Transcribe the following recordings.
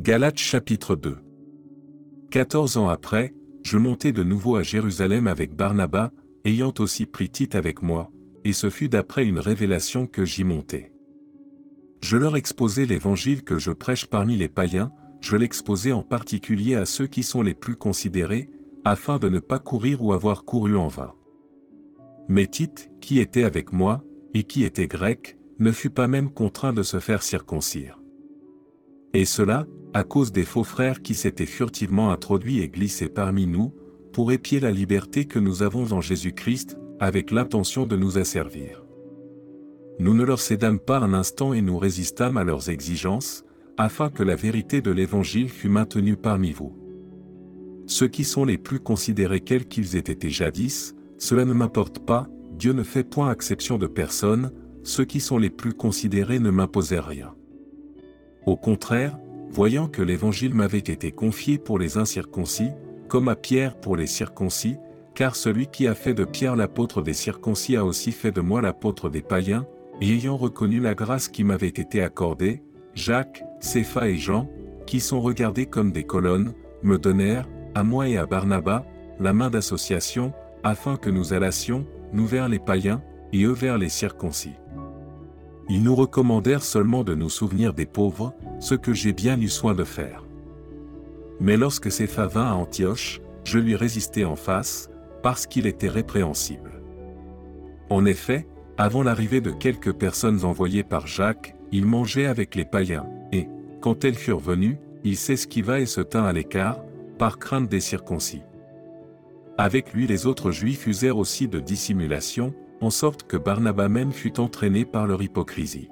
Galates chapitre 2 Quatorze ans après, je montai de nouveau à Jérusalem avec Barnabas, ayant aussi pris Tite avec moi, et ce fut d'après une révélation que j'y montai. Je leur exposai l'évangile que je prêche parmi les païens, je l'exposai en particulier à ceux qui sont les plus considérés, afin de ne pas courir ou avoir couru en vain. Mais Tite, qui était avec moi, et qui était grec, ne fut pas même contraint de se faire circoncire. Et cela, à cause des faux frères qui s'étaient furtivement introduits et glissés parmi nous, pour épier la liberté que nous avons en Jésus-Christ, avec l'intention de nous asservir. Nous ne leur cédâmes pas un instant et nous résistâmes à leurs exigences, afin que la vérité de l'Évangile fût maintenue parmi vous. Ceux qui sont les plus considérés quels qu'ils aient été jadis, cela ne m'importe pas, Dieu ne fait point exception de personne, ceux qui sont les plus considérés ne m'imposaient rien. Au contraire, voyant que l'Évangile m'avait été confié pour les incirconcis, comme à Pierre pour les circoncis, car celui qui a fait de Pierre l'apôtre des circoncis a aussi fait de moi l'apôtre des païens, et ayant reconnu la grâce qui m'avait été accordée, Jacques, Cépha et Jean, qui sont regardés comme des colonnes, me donnèrent, à moi et à Barnabas, la main d'association, afin que nous allassions, nous vers les païens, et eux vers les circoncis. Ils nous recommandèrent seulement de nous souvenir des pauvres, ce que j'ai bien eu soin de faire. Mais lorsque Cépha vint à Antioche, je lui résistai en face, parce qu'il était répréhensible. En effet, avant l'arrivée de quelques personnes envoyées par Jacques, il mangeait avec les païens, et, quand elles furent venues, il s'esquiva et se tint à l'écart, par crainte des circoncis. Avec lui les autres juifs usèrent aussi de dissimulation, en sorte que Barnabas même fut entraîné par leur hypocrisie.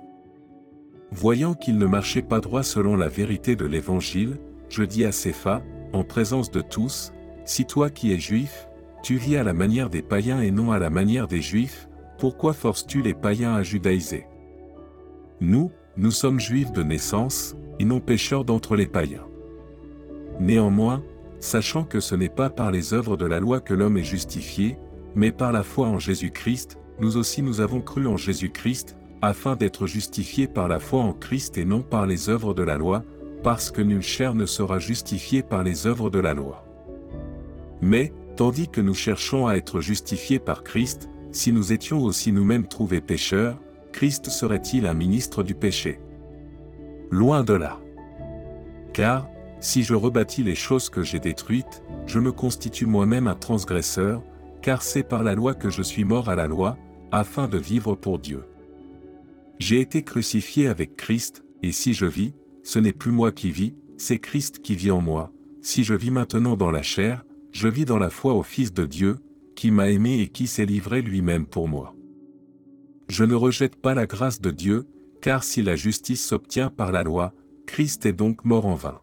Voyant qu'il ne marchait pas droit selon la vérité de l'Évangile, je dis à Cépha, en présence de tous, Si toi qui es juif, tu vis à la manière des païens et non à la manière des juifs, pourquoi forces-tu les païens à judaïser? Nous, nous sommes juifs de naissance, et non pécheurs d'entre les païens. Néanmoins, sachant que ce n'est pas par les œuvres de la loi que l'homme est justifié, mais par la foi en Jésus-Christ, nous aussi nous avons cru en Jésus-Christ, afin d'être justifiés par la foi en Christ et non par les œuvres de la loi, parce que nulle chair ne sera justifiée par les œuvres de la loi. Mais, tandis que nous cherchons à être justifiés par Christ, si nous étions aussi nous-mêmes trouvés pécheurs, Christ serait-il un ministre du péché? Loin de là. Car, si je rebâtis les choses que j'ai détruites, je me constitue moi-même un transgresseur, car c'est par la loi que je suis mort à la loi, afin de vivre pour Dieu. J'ai été crucifié avec Christ, et si je vis, ce n'est plus moi qui vis, c'est Christ qui vit en moi. Si je vis maintenant dans la chair, je vis dans la foi au Fils de Dieu, qui m'a aimé et qui s'est livré lui-même pour moi. Je ne rejette pas la grâce de Dieu, car si la justice s'obtient par la loi, Christ est donc mort en vain.